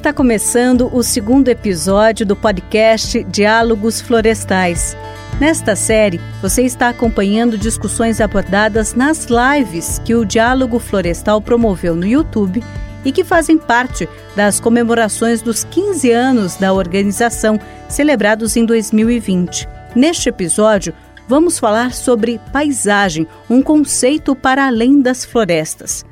Está começando o segundo episódio do podcast Diálogos Florestais. Nesta série, você está acompanhando discussões abordadas nas lives que o Diálogo Florestal promoveu no YouTube e que fazem parte das comemorações dos 15 anos da organização, celebrados em 2020. Neste episódio, vamos falar sobre paisagem, um conceito para além das florestas.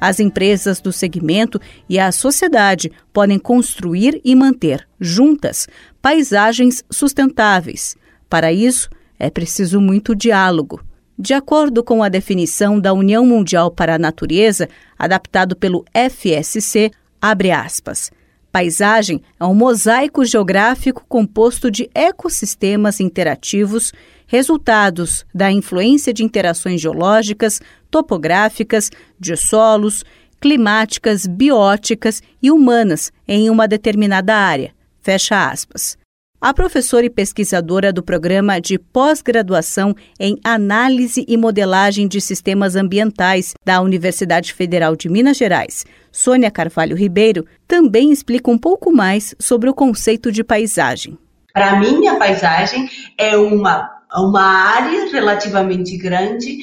As empresas do segmento e a sociedade podem construir e manter, juntas, paisagens sustentáveis. Para isso, é preciso muito diálogo. De acordo com a definição da União Mundial para a Natureza, adaptado pelo FSC, abre aspas. Paisagem é um mosaico geográfico composto de ecossistemas interativos resultados da influência de interações geológicas, topográficas, de solos, climáticas, bióticas e humanas em uma determinada área. Fecha aspas. A professora e pesquisadora do programa de pós-graduação em Análise e Modelagem de Sistemas Ambientais da Universidade Federal de Minas Gerais, Sônia Carvalho Ribeiro, também explica um pouco mais sobre o conceito de paisagem. Para mim, a paisagem é uma uma área relativamente grande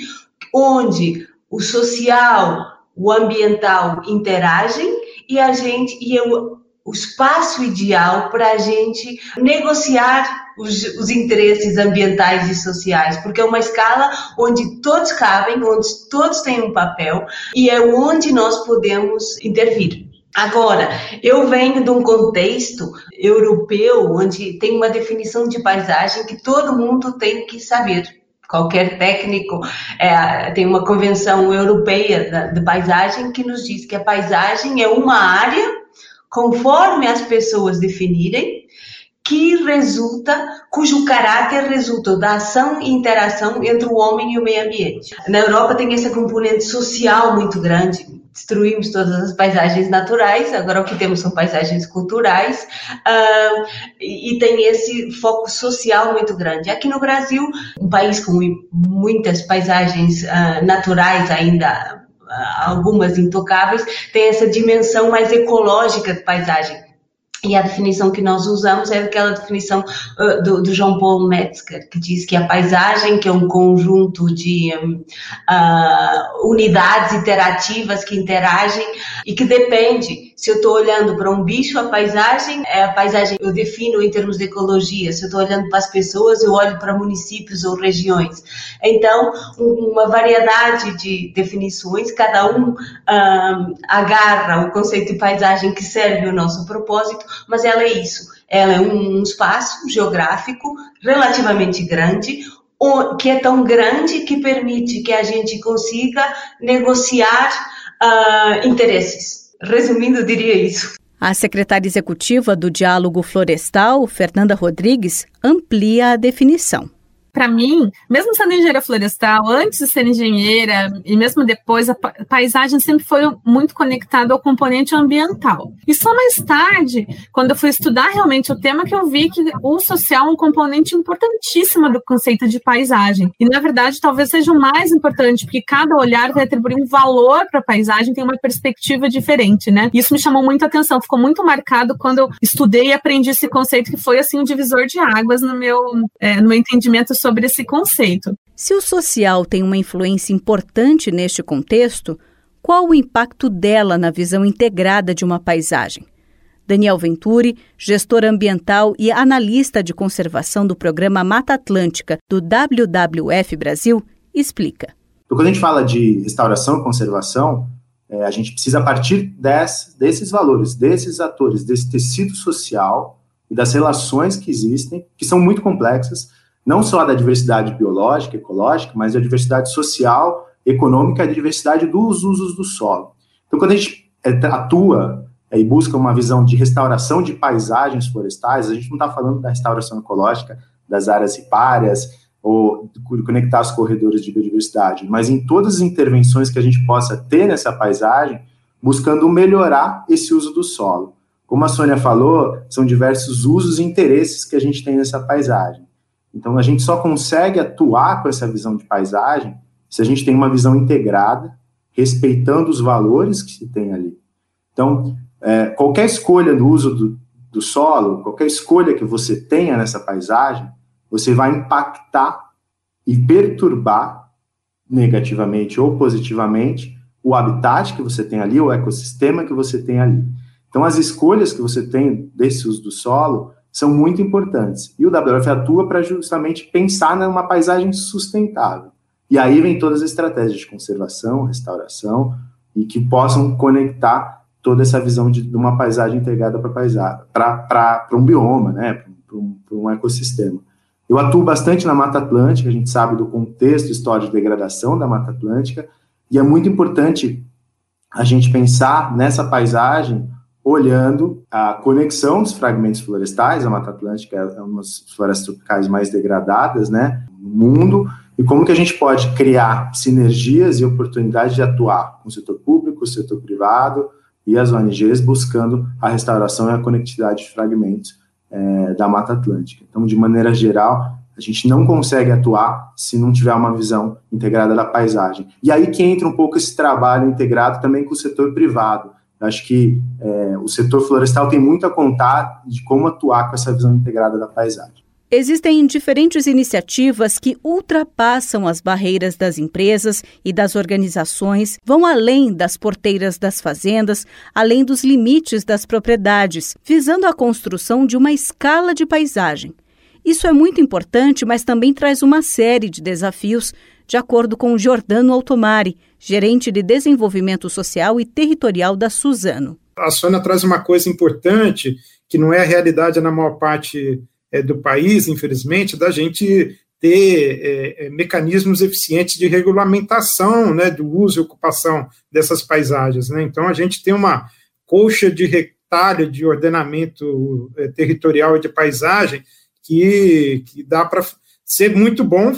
onde o social, o ambiental interagem e a gente e eu, o espaço ideal para a gente negociar os, os, interesses ambientais e sociais, porque é uma escala onde todos cabem, onde todos têm um papel e é onde nós podemos intervir. Agora, eu venho de um contexto europeu onde tem uma definição de paisagem que todo mundo tem que saber. Qualquer técnico é, tem uma convenção europeia de paisagem que nos diz que a paisagem é uma área, conforme as pessoas definirem, que resulta, cujo caráter resulta da ação e interação entre o homem e o meio ambiente. Na Europa tem essa componente social muito grande, destruímos todas as paisagens naturais, agora o que temos são paisagens culturais, uh, e, e, tem esse foco social muito grande. Aqui no Brasil, um país com muitas paisagens uh, naturais ainda, uh, algumas intocáveis, tem essa dimensão mais ecológica de paisagem e a definição que nós usamos é aquela definição uh, do, do João Paulo Metzger, que diz que a paisagem, que é um conjunto de um, uh, unidades interativas que interagem e que depende se eu estou olhando para um bicho, a paisagem é a paisagem eu defino em termos de ecologia. Se eu estou olhando para as pessoas, eu olho para municípios ou regiões. Então, uma variedade de definições, cada um, agarra o conceito de paisagem que serve o nosso propósito, mas ela é isso. Ela é um espaço geográfico relativamente grande, que é tão grande que permite que a gente consiga negociar uh, interesses. Resumindo, diria isso. A secretária executiva do Diálogo Florestal, Fernanda Rodrigues, amplia a definição para mim, mesmo sendo engenheira florestal, antes de ser engenheira e mesmo depois, a paisagem sempre foi muito conectada ao componente ambiental. E só mais tarde, quando eu fui estudar realmente o tema, que eu vi que o social é um componente importantíssimo do conceito de paisagem. E, na verdade, talvez seja o mais importante, porque cada olhar vai atribuir um valor para a paisagem, tem uma perspectiva diferente, né? Isso me chamou muito a atenção, ficou muito marcado quando eu estudei e aprendi esse conceito, que foi, assim, um divisor de águas no meu, é, no meu entendimento sobre esse conceito. Se o social tem uma influência importante neste contexto, qual o impacto dela na visão integrada de uma paisagem? Daniel Venturi, gestor ambiental e analista de conservação do programa Mata Atlântica do WWF Brasil, explica. Então, quando a gente fala de restauração e conservação, é, a gente precisa partir desse, desses valores, desses atores, desse tecido social e das relações que existem, que são muito complexas, não só da diversidade biológica, ecológica, mas da diversidade social, econômica da diversidade dos usos do solo. Então, quando a gente é, atua é, e busca uma visão de restauração de paisagens florestais, a gente não está falando da restauração ecológica das áreas ripárias ou conectar os corredores de biodiversidade, mas em todas as intervenções que a gente possa ter nessa paisagem, buscando melhorar esse uso do solo. Como a Sônia falou, são diversos usos e interesses que a gente tem nessa paisagem. Então, a gente só consegue atuar com essa visão de paisagem se a gente tem uma visão integrada, respeitando os valores que se tem ali. Então, é, qualquer escolha do uso do, do solo, qualquer escolha que você tenha nessa paisagem, você vai impactar e perturbar negativamente ou positivamente o habitat que você tem ali, o ecossistema que você tem ali. Então, as escolhas que você tem desse uso do solo são muito importantes. E o WWF atua para justamente pensar numa paisagem sustentável. E aí vem todas as estratégias de conservação, restauração, e que possam conectar toda essa visão de, de uma paisagem integrada para um bioma, né, para um, um, ecossistema. Eu atuo bastante na Mata Atlântica, a gente sabe do contexto histórico de degradação da Mata Atlântica, e é muito importante a gente pensar nessa paisagem olhando a conexão dos fragmentos florestais, a Mata Atlântica é uma das florestas tropicais mais degradadas, né, no mundo, e como que a gente pode criar sinergias e oportunidades de atuar com o setor público, o setor privado e as ONGs buscando a restauração e a conectividade de fragmentos é, da Mata Atlântica. Então, de maneira geral, a gente não consegue atuar se não tiver uma visão integrada da paisagem. E aí que entra um pouco esse trabalho integrado também com o setor privado, Acho que é, o setor florestal tem muito a contar de como atuar com essa visão integrada da paisagem. Existem diferentes iniciativas que ultrapassam as barreiras das empresas e das organizações, vão além das porteiras das fazendas, além dos limites das propriedades, visando a construção de uma escala de paisagem. Isso é muito importante, mas também traz uma série de desafios, de acordo com Giordano Altomari, gerente de desenvolvimento social e territorial da Suzano. A Sônia traz uma coisa importante, que não é a realidade na maior parte é, do país, infelizmente, da gente ter é, é, mecanismos eficientes de regulamentação né, do uso e ocupação dessas paisagens. Né? Então, a gente tem uma colcha de retalho de ordenamento é, territorial e de paisagem que, que dá para ser muito bom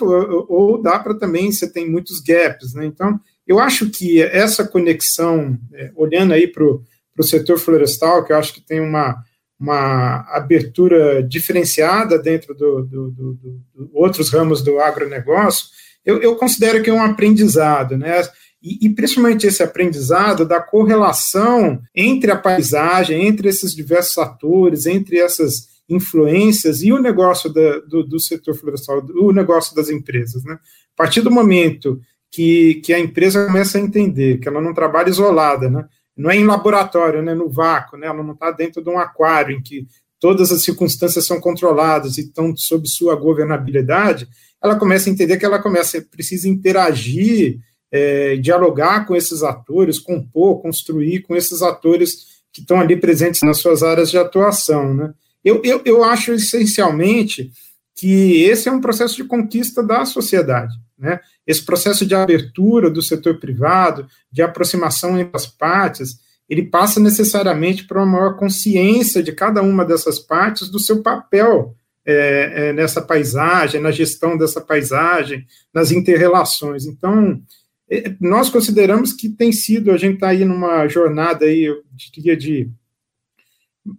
ou, dá para também, você tem muitos gaps. Né? Então, eu acho que essa conexão, é, olhando aí para o setor florestal, que eu acho que tem uma, uma abertura diferenciada dentro do, do, do, do outros ramos do agronegócio, eu, eu, considero que é um aprendizado, né? E, e, principalmente esse aprendizado da correlação entre a paisagem, entre esses diversos atores, entre essas influências e o negócio da, do, do setor florestal, o negócio das empresas, né? A partir do momento que, que a empresa começa a entender que ela não trabalha isolada, né? não é em laboratório, né? no vácuo, né? ela não está dentro de um aquário em que todas as circunstâncias são controladas e estão sob sua governabilidade, ela começa a entender que ela começa precisa interagir, é, dialogar com esses atores, compor, construir com esses atores que estão ali presentes nas suas áreas de atuação. Né? Eu, eu, eu acho essencialmente que esse é um processo de conquista da sociedade. Né? Esse processo de abertura do setor privado, de aproximação entre as partes, ele passa necessariamente por uma maior consciência de cada uma dessas partes do seu papel é, é, nessa paisagem, na gestão dessa paisagem, nas interrelações. Então, é, nós consideramos que tem sido, a gente está aí numa jornada aí, eu diria de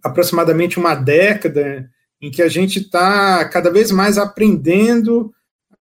aproximadamente uma década, em que a gente está cada vez mais aprendendo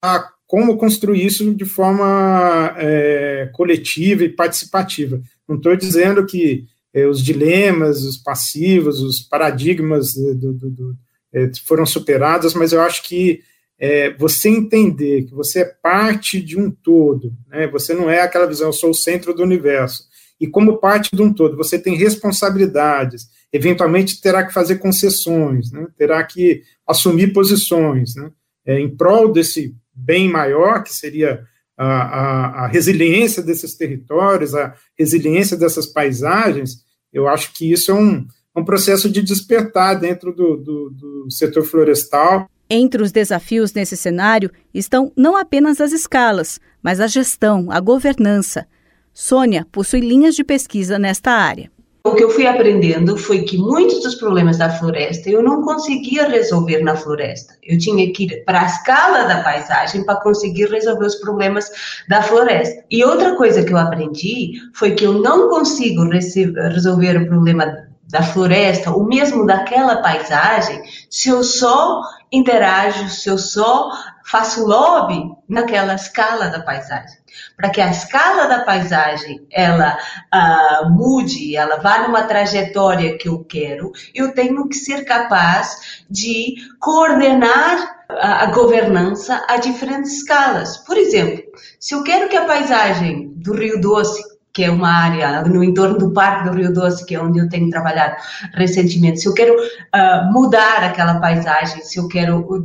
a como construir isso de forma é, coletiva e participativa. Não estou dizendo que é, os dilemas, os passivos, os paradigmas do, do, do, é, foram superados, mas eu acho que é, você entender que você é parte de um todo, né, você não é aquela visão, eu sou o centro do universo, e como parte de um todo, você tem responsabilidades, eventualmente terá que fazer concessões, né, terá que assumir posições né, é, em prol desse bem maior, que seria a, a, a, resiliência desses territórios, a resiliência dessas paisagens, eu acho que isso é um, um processo de despertar dentro do, do, do setor florestal. Entre os desafios nesse cenário estão não apenas as escalas, mas a gestão, a governança. Sônia possui linhas de pesquisa nesta área. O que eu fui aprendendo foi que muitos dos problemas da floresta eu não conseguia resolver na floresta. Eu tinha que ir para a escala da paisagem para conseguir resolver os problemas da floresta. E outra coisa que eu aprendi foi que eu não consigo resolver o problema da floresta, ou mesmo daquela paisagem, se eu só interajo, se eu só faço lobby naquela escala da paisagem. Para que a escala da paisagem ela uh, mude, ela vá numa trajetória que eu quero, eu tenho que ser capaz de coordenar a, a governança a diferentes escalas. Por exemplo, se eu quero que a paisagem do Rio Doce que é uma área no entorno do Parque do Rio Doce, que é onde eu tenho trabalhado recentemente, se eu quero uh, mudar aquela paisagem, se eu quero uh,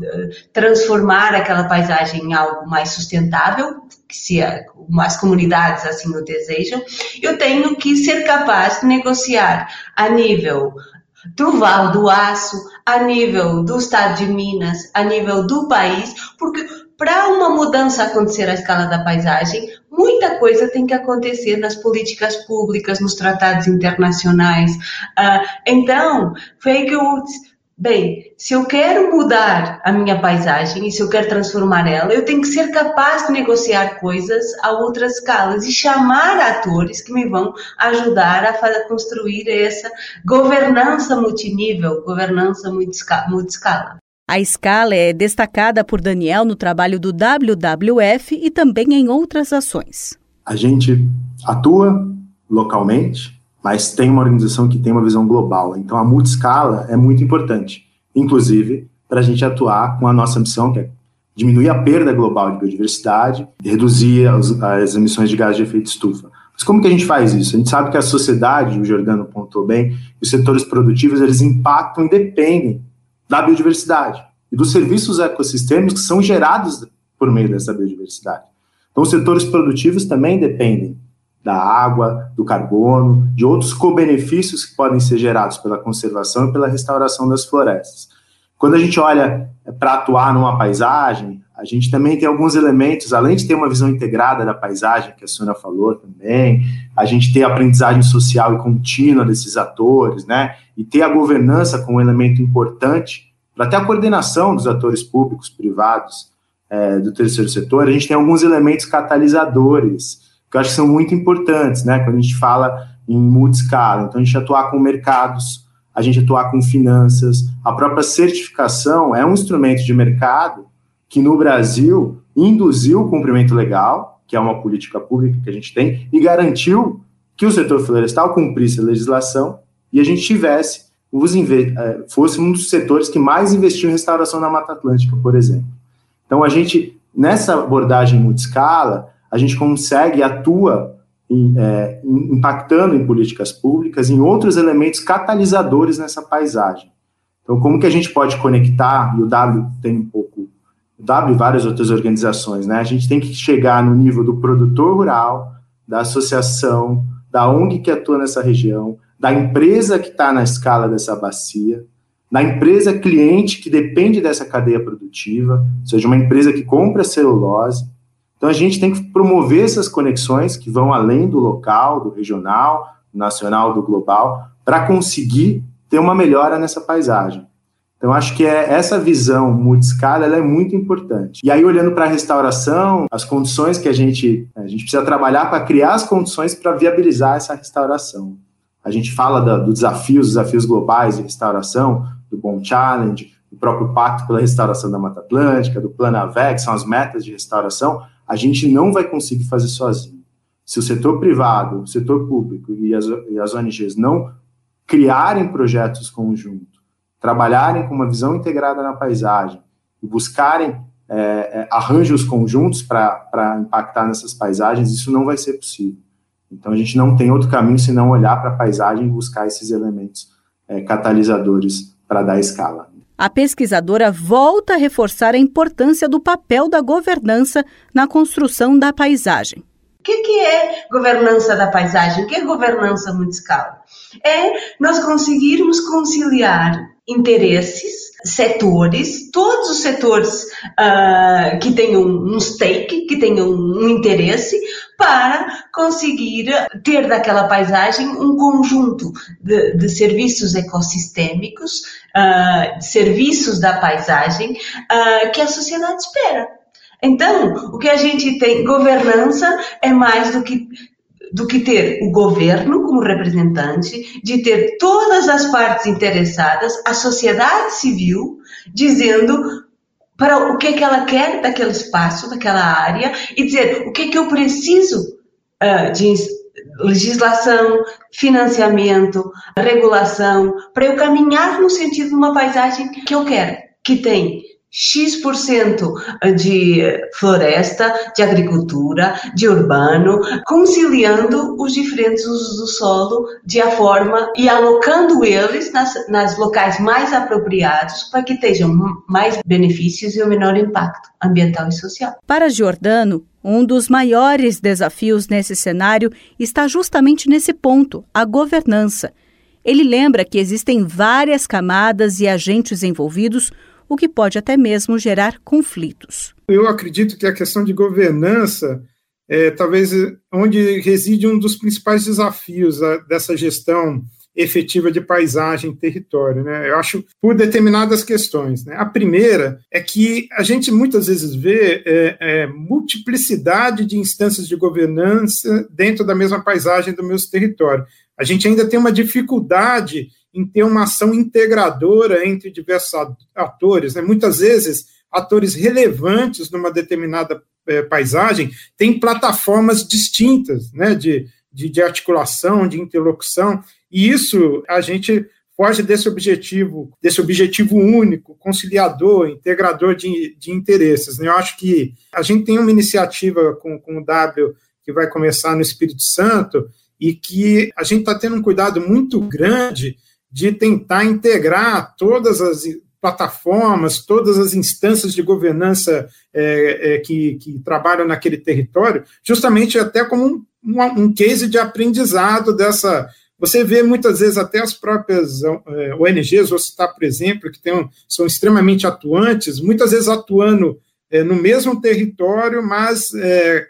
transformar aquela paisagem em algo mais sustentável, se as comunidades assim o desejam, eu tenho que ser capaz de negociar a nível do Val do Aço, a nível do Estado de Minas, a nível do país, porque para uma mudança acontecer à escala da paisagem, muita coisa tem que acontecer nas políticas públicas, nos tratados internacionais. Uh, então, eu Bem, se eu quero mudar a minha paisagem e se eu quero transformar ela, eu tenho que ser capaz de negociar coisas a outras escalas e chamar atores que me vão ajudar a construir essa governança multinível, governança multiscala. A escala é destacada por Daniel no trabalho do WWF e também em outras ações. A gente atua localmente, mas tem uma organização que tem uma visão global. Então a multiscala é muito importante, inclusive para a gente atuar com a nossa missão, que é diminuir a perda global de biodiversidade reduzir as, as emissões de gás de efeito estufa. Mas como que a gente faz isso? A gente sabe que a sociedade, o Jordano pontuou bem, os setores produtivos, eles impactam e dependem da biodiversidade e dos serviços ecossistêmicos que são gerados por meio dessa biodiversidade. Então, os setores produtivos também dependem da água, do carbono, de outros co-benefícios que podem ser gerados pela conservação e pela restauração das florestas. Quando a gente olha é, para atuar numa paisagem, a gente também tem alguns elementos, além de ter uma visão integrada da paisagem, que a senhora falou também, a gente ter aprendizagem social e contínua desses atores, né? E ter a governança como um elemento importante para até a coordenação dos atores públicos, privados, é, do terceiro setor, a gente tem alguns elementos catalisadores, que eu acho que são muito importantes, né? Quando a gente fala em multiscala. Então, a gente atuar com mercados, a gente atuar com finanças, a própria certificação é um instrumento de mercado que no Brasil induziu o cumprimento legal, que é uma política pública que a gente tem, e garantiu que o setor florestal cumprisse a legislação e a gente tivesse eh, fosse um dos setores que mais investiu em restauração na Mata Atlântica, por exemplo. Então a gente nessa abordagem multiscala a gente consegue atua em, é, impactando em políticas públicas, em outros elementos catalisadores nessa paisagem. Então, como que a gente pode conectar, e o W tem um pouco W e várias outras organizações, né? A gente tem que chegar no nível do produtor rural, da associação, da ONG que atua nessa região, da empresa que está na escala dessa bacia, da empresa cliente que depende dessa cadeia produtiva, ou seja, uma empresa que compra celulose. Então a gente tem que promover essas conexões que vão além do local, do regional, do nacional, do global, para conseguir ter uma melhora nessa paisagem. Então, acho que é, essa visão multiscala ela é muito importante. E aí, olhando para a restauração, as condições que a gente, a gente precisa trabalhar para criar as condições para viabilizar essa restauração. A gente fala da, dos desafios, desafios globais de restauração, do Bom Challenge, do próprio Pacto pela Restauração da Mata Atlântica, do Plano AVEC, são as metas de restauração, a gente não vai conseguir fazer sozinho. Se o setor privado, o setor público e as, e as ONGs não criarem projetos conjuntos, trabalharem com uma visão integrada na paisagem e buscarem é, é, arranjos conjuntos para impactar nessas paisagens, isso não vai ser possível. Então, a gente não tem outro caminho senão olhar para a paisagem e buscar esses elementos é, catalisadores para dar escala. A pesquisadora volta a reforçar a importância do papel da governança na construção da paisagem. O que, que, é governança da paisagem? O que é governança municipal? É nós conseguirmos conciliar interesses, setores, todos os setores uh, que tenham um stake, que tenham um interesse, para conseguir ter daquela paisagem um conjunto de, de serviços ecossistêmicos, uh, serviços da paisagem uh, que a sociedade espera. Então, o que a gente tem, governança é mais do que do que ter o governo como representante, de ter todas as partes interessadas, a sociedade civil, dizendo para o que, que ela quer daquele espaço, daquela área, e dizer o que, que eu preciso uh, de legislação, financiamento, regulação, para eu caminhar no sentido de uma paisagem que eu quero, que tem X% de floresta, de agricultura, de urbano, conciliando os diferentes usos do solo de a forma e alocando eles nas, nas locais mais apropriados para que tenham mais benefícios e o menor impacto ambiental e social. Para Giordano, um dos maiores desafios nesse cenário está justamente nesse ponto, a governança. Ele lembra que existem várias camadas e agentes envolvidos o que pode até mesmo gerar conflitos. Eu acredito que a questão de governança é talvez onde reside um dos principais desafios dessa gestão efetiva de paisagem e território. Né? Eu acho por determinadas questões. Né? A primeira é que a gente muitas vezes vê é, é, multiplicidade de instâncias de governança dentro da mesma paisagem do mesmo território. A gente ainda tem uma dificuldade em ter uma ação integradora entre diversos atores. Né? Muitas vezes, atores relevantes numa determinada é, paisagem têm plataformas distintas né? de, de, de articulação, de interlocução, e isso a gente foge desse objetivo, desse objetivo único, conciliador, integrador de, de interesses. Né? Eu acho que a gente tem uma iniciativa com, com o W que vai começar no Espírito Santo e que a gente está tendo um cuidado muito grande de tentar integrar todas as plataformas, todas as instâncias de governança é, é, que, que, trabalham naquele território, justamente até como um, um, case de aprendizado dessa. Você vê muitas vezes até as próprias é, ONGs, vou citar, por exemplo, que tem, são extremamente atuantes, muitas vezes atuando é, no mesmo território, mas é,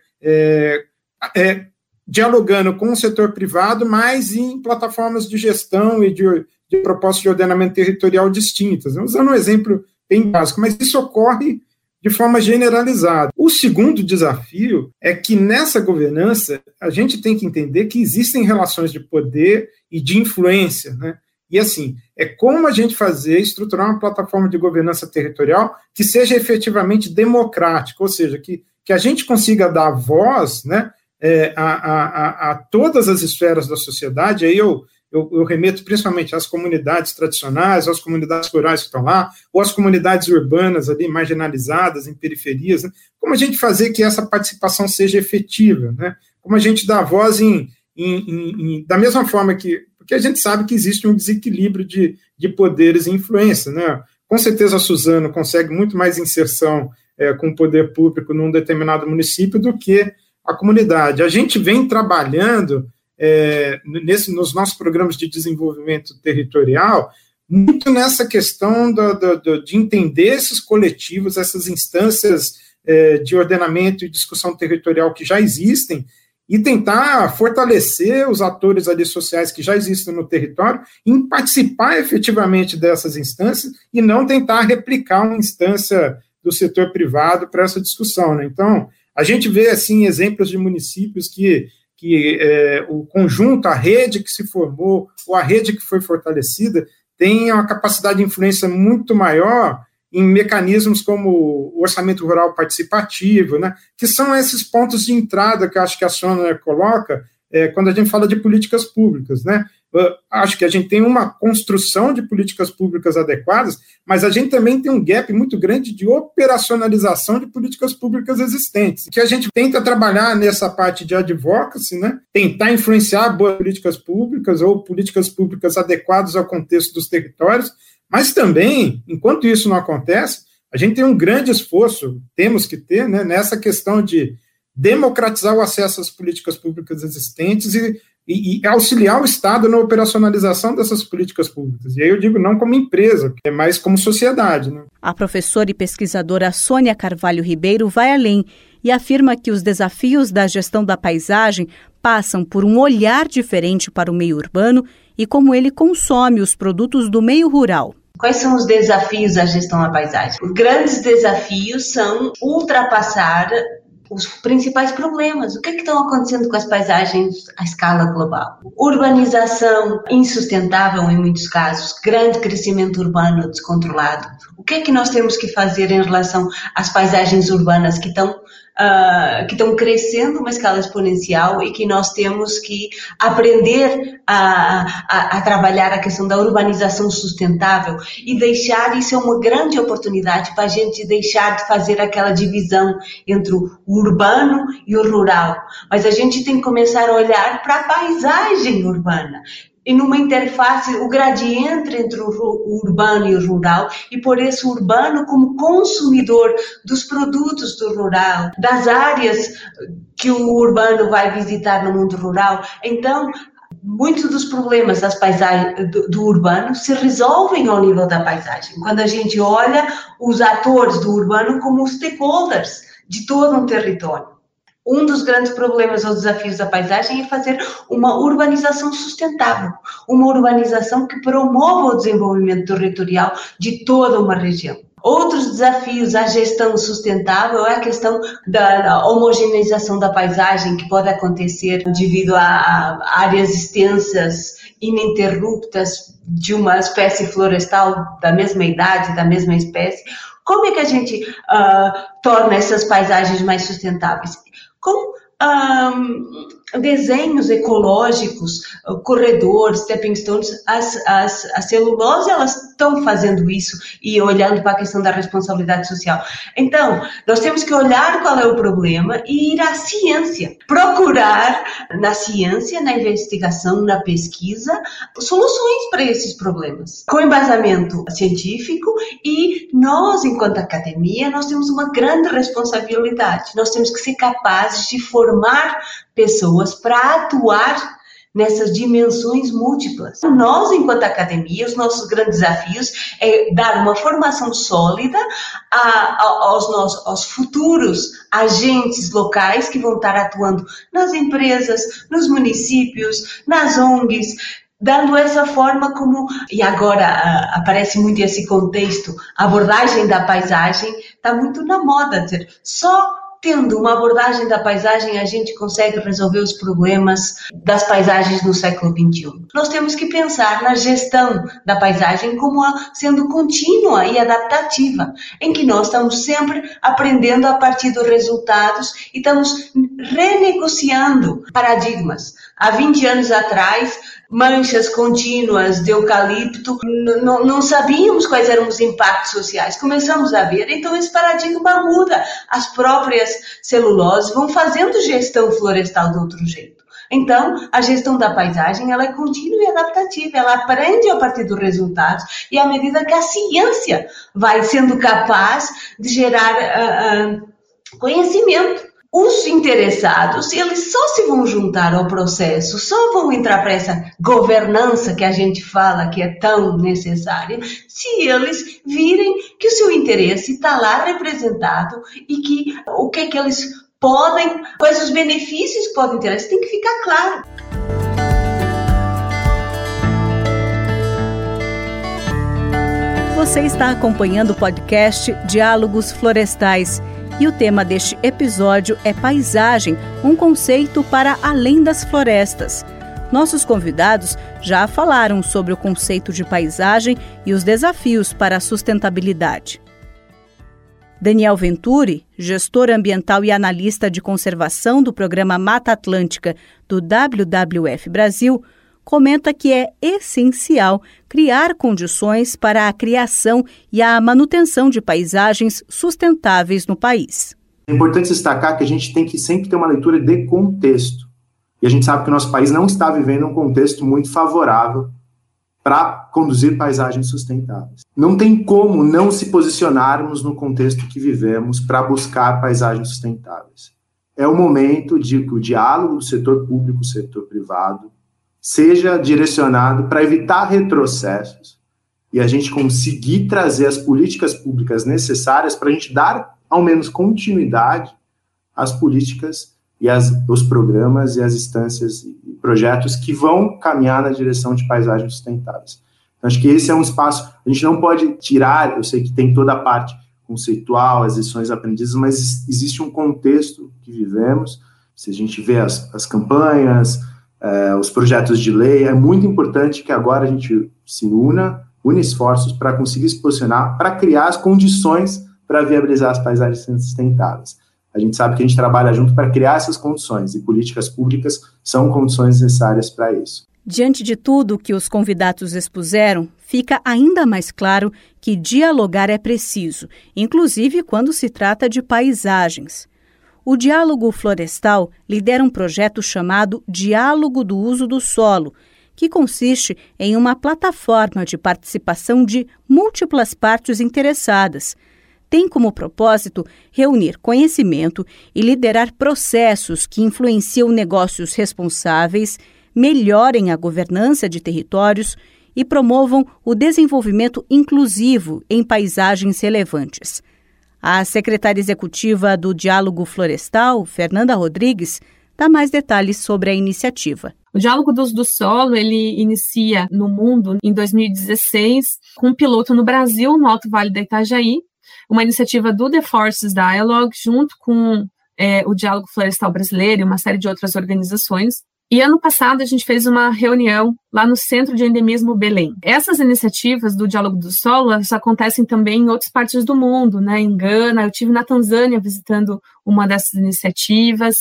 é, dialogando com o setor privado, mas em plataformas de gestão e de, de propostas de ordenamento territorial distintas. Usando um exemplo bem básico, mas isso ocorre de forma generalizada. O segundo desafio é que nessa governança a gente tem que entender que existem relações de poder e de influência, né? E assim, é como a gente fazer, estruturar uma plataforma de governança territorial que seja efetivamente democrática, ou seja, que, que a gente consiga dar voz, né, é, a, a, a, todas as esferas da sociedade, aí eu, eu, eu, remeto principalmente às comunidades tradicionais, às comunidades rurais que estão lá, ou às comunidades urbanas ali, marginalizadas, em periferias, né? como a gente fazer que essa participação seja efetiva, né? como a gente dá voz em, em, em, em, da mesma forma que, porque a gente sabe que existe um desequilíbrio de, de poderes e influência, né? Com certeza a Suzano consegue muito mais inserção é, com o poder público num determinado município do que a comunidade. A gente vem trabalhando é, nesse, nos nossos programas de desenvolvimento territorial muito nessa questão do, do, do, de entender esses coletivos, essas instâncias é, de ordenamento e discussão territorial que já existem e tentar fortalecer os atores ali sociais que já existem no território em participar efetivamente dessas instâncias e não tentar replicar uma instância do setor privado para essa discussão. Né? Então, a gente vê, assim, exemplos de municípios que, que é, o conjunto, a rede que se formou, ou a rede que foi fortalecida, tem uma capacidade de influência muito maior em mecanismos como o orçamento rural participativo, né, que são esses pontos de entrada que eu acho que a Sônia coloca é, quando a gente fala de políticas públicas, né? Acho que a gente tem uma construção de políticas públicas adequadas, mas a gente também tem um gap muito grande de operacionalização de políticas públicas existentes, que a gente tenta trabalhar nessa parte de advocacy, né? tentar influenciar boas políticas públicas ou políticas públicas adequadas ao contexto dos territórios, mas também, enquanto isso não acontece, a gente tem um grande esforço, temos que ter, né, nessa questão de democratizar o acesso às políticas públicas existentes e e, e, auxiliar o Estado na operacionalização dessas políticas públicas. E aí eu digo não como empresa, é mais como sociedade. Né? A professora e pesquisadora Sônia Carvalho Ribeiro vai além e afirma que os desafios da gestão da paisagem passam por um olhar diferente para o meio urbano e como ele consome os produtos do meio rural. Quais são os desafios da gestão da paisagem? Os grandes desafios são ultrapassar os principais problemas. O que é que estão acontecendo com as paisagens à escala global? Urbanização insustentável em muitos casos, grande crescimento urbano descontrolado. O que é que nós temos que fazer em relação às paisagens urbanas que estão uh, que estão crescendo uma escala exponencial e que nós temos que aprender a, a, a, trabalhar a questão da urbanização sustentável e deixar isso é uma grande oportunidade para a gente deixar de fazer aquela divisão entre o urbano e o rural. Mas a gente tem que começar a olhar para a paisagem urbana e numa interface, o gradiente entre o urbano e o rural, e por isso o urbano como consumidor dos produtos do rural, das áreas que o urbano vai visitar no mundo rural. Então, muitos dos problemas das paisagens do, do, urbano se resolvem ao nível da paisagem. Quando a gente olha os atores do urbano como stakeholders de todo um território um dos grandes problemas ou desafios da paisagem é fazer uma urbanização sustentável, uma urbanização que promova o desenvolvimento territorial de toda uma região. Outros desafios à gestão sustentável é a questão da homogeneização da paisagem que pode acontecer devido a áreas extensas, ininterruptas de uma espécie florestal da mesma idade, da mesma espécie. Como é que a gente uh, torna essas paisagens mais sustentáveis? Com um, desenhos ecológicos, corredores, stepping stones, as, as, as celulose, elas estão fazendo isso e olhando para a questão da responsabilidade social. Então, nós temos que olhar qual é o problema e ir à ciência, procurar na ciência, na investigação, na pesquisa, soluções para esses problemas, com embasamento científico e nós, enquanto academia, nós temos uma grande responsabilidade. Nós temos que ser capazes de formar pessoas para atuar nessas dimensões múltiplas. Nós, enquanto academia, os nossos grandes desafios é dar uma formação sólida a, a, aos, nossos, aos futuros agentes locais que vão estar atuando nas empresas, nos municípios, nas ONGs, dando essa forma como, e agora uh, aparece muito esse contexto, a abordagem da paisagem está muito na moda, dizer, só tendo uma abordagem da paisagem, a gente consegue resolver os problemas das paisagens no século XXI. Nós temos que pensar na gestão da paisagem como sendo contínua e adaptativa, em que nós estamos sempre aprendendo a partir dos resultados e estamos renegociando paradigmas. Há 20 anos atrás, manchas contínuas de eucalipto, não, sabíamos quais eram os impactos sociais. Começamos a ver, então esse paradigma muda. As próprias celuloses vão fazendo gestão florestal de outro jeito. Então, a gestão da paisagem ela é contínua e adaptativa, ela aprende a partir dos resultados e à medida que a ciência vai sendo capaz de gerar uh, uh, conhecimento os interessados, eles só se vão juntar ao processo, só vão entrar para essa governança que a gente fala que é tão necessária, se eles virem que o seu interesse está lá representado e que o que, é que eles podem, quais os benefícios que podem ter, isso tem que ficar claro. Você está acompanhando o podcast Diálogos Florestais e o tema deste episódio é paisagem, um conceito para além das florestas. Nossos convidados já falaram sobre o conceito de paisagem e os desafios para a sustentabilidade. Daniel Venturi, gestor ambiental e analista de conservação do programa Mata Atlântica do WWF Brasil, comenta que é essencial criar condições para a criação e a manutenção de paisagens sustentáveis no país. É importante destacar que a gente tem que sempre ter uma leitura de contexto. E a gente sabe que o nosso país não está vivendo um contexto muito favorável para conduzir paisagens sustentáveis. Não tem como não se posicionarmos no contexto que vivemos para buscar paisagens sustentáveis. É o momento de que o diálogo do setor público, setor privado, seja direcionado para evitar retrocessos e a gente conseguir trazer as políticas públicas necessárias para a gente dar, ao menos, continuidade às políticas e as, os programas e as instâncias e projetos que vão caminhar na direção de paisagens sustentáveis. Então, acho que esse é um espaço, a gente não pode tirar, eu sei que tem toda a parte conceitual, as lições aprendidas, mas existe um contexto que vivemos. Se a gente vê as, as campanhas, é, os projetos de lei, é muito importante que agora a gente se una, une esforços para conseguir se posicionar, para criar as condições para viabilizar as paisagens sustentáveis. A gente sabe que a gente trabalha junto para criar essas condições e políticas públicas são condições necessárias para isso. Diante de tudo que os convidados expuseram, fica ainda mais claro que dialogar é preciso, inclusive quando se trata de paisagens. O Diálogo Florestal lidera um projeto chamado Diálogo do Uso do Solo, que consiste em uma plataforma de participação de múltiplas partes interessadas. Tem como propósito reunir conhecimento e liderar processos que influenciam negócios responsáveis melhorem a governança de territórios e promovam o desenvolvimento inclusivo em paisagens relevantes. A secretária executiva do Diálogo Florestal, Fernanda Rodrigues, dá mais detalhes sobre a iniciativa. O Diálogo do Uso do Solo, ele inicia no mundo em 2016, com um piloto no Brasil, no Alto Vale da Itajaí, uma iniciativa do The Forces Dialogue, junto com é, o Diálogo Florestal Brasileiro e uma série de outras organizações. E ano passado a gente fez uma reunião lá no Centro de Endemismo Belém. Essas iniciativas do Diálogo do Solo acontecem também em outras partes do mundo, né? Em Gana, eu tive na Tanzânia visitando uma dessas iniciativas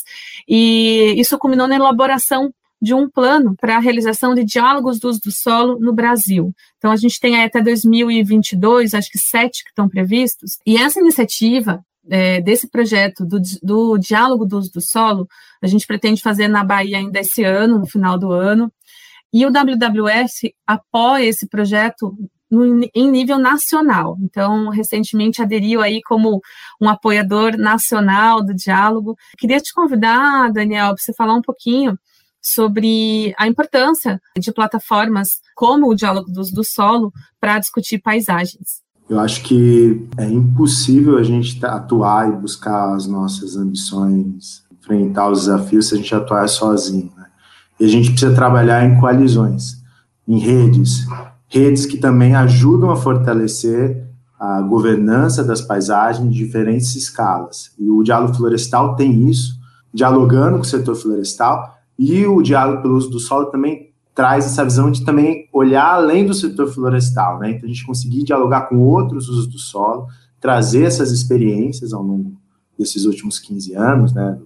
e isso culminou na elaboração de um plano para a realização de diálogos do uso do solo no Brasil. Então, a gente tem até 2022, acho que sete que estão previstos, e essa iniciativa é, desse projeto do, do diálogo do uso do solo, a gente pretende fazer na Bahia ainda esse ano, no final do ano. E o WWF apoia esse projeto no, em nível nacional. Então, recentemente aderiu aí como um apoiador nacional do diálogo. Queria te convidar, Daniel, para você falar um pouquinho sobre a importância de plataformas como o Diálogo do, do Solo para discutir paisagens. Eu acho que é impossível a gente atuar e buscar as nossas ambições, enfrentar os desafios se a gente atuar sozinho. Né? E a gente precisa trabalhar em coalizões, em redes, redes que também ajudam a fortalecer a governança das paisagens em diferentes escalas. E o diálogo florestal tem isso, dialogando com o setor florestal, e o diálogo pelo uso do solo também traz essa visão de também olhar além do setor florestal, né? Então a gente conseguir dialogar com outros usos do solo, trazer essas experiências ao longo desses últimos 15 anos, né?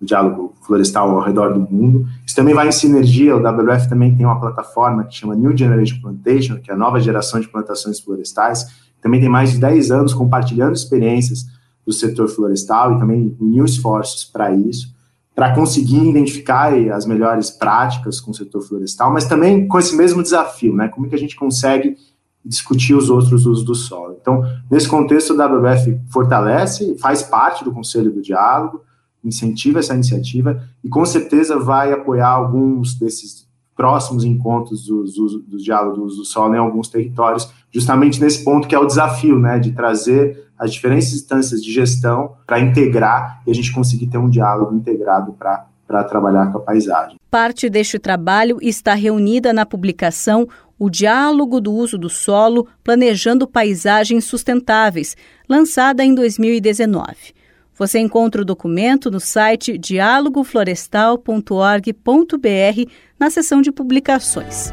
O diálogo florestal ao redor do mundo. Isso também vai em sinergia, o WWF também tem uma plataforma que chama New Generation Plantation, que é a nova geração de plantações florestais, também tem mais de 10 anos compartilhando experiências do setor florestal e também uniu esforços para isso para conseguir identificar as melhores práticas com o setor florestal, mas também com esse mesmo desafio, né? Como é que a gente consegue discutir os outros usos do solo. Então, nesse contexto, o WWF fortalece, faz parte do Conselho do Diálogo, incentiva essa iniciativa e com certeza vai apoiar alguns desses próximos encontros dos, dos diálogos do solo em alguns territórios, justamente nesse ponto que é o desafio, né, de trazer as diferentes instâncias de gestão para integrar e a gente conseguir ter um diálogo integrado para para trabalhar com a paisagem. Parte deste trabalho está reunida na publicação O Diálogo do Uso do Solo, Planejando Paisagens Sustentáveis, lançada em 2019. Você encontra o documento no site dialogoflorestal.org.br na seção de publicações.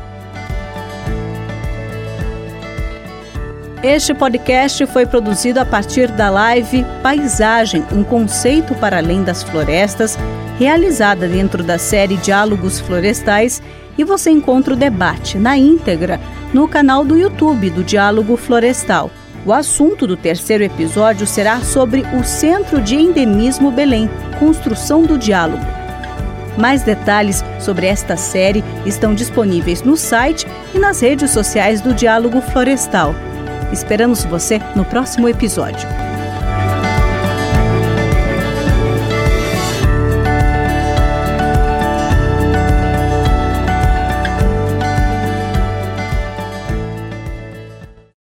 Este podcast foi produzido a partir da live Paisagem, um conceito para além das florestas, realizada dentro da série Diálogos Florestais, e você encontra o debate na íntegra no canal do YouTube do Diálogo Florestal. O assunto do terceiro episódio será sobre o Centro de Endemismo Belém, construção do diálogo. Mais detalhes sobre esta série estão disponíveis no site e nas redes sociais do Diálogo Florestal. Esperamos você no próximo episódio.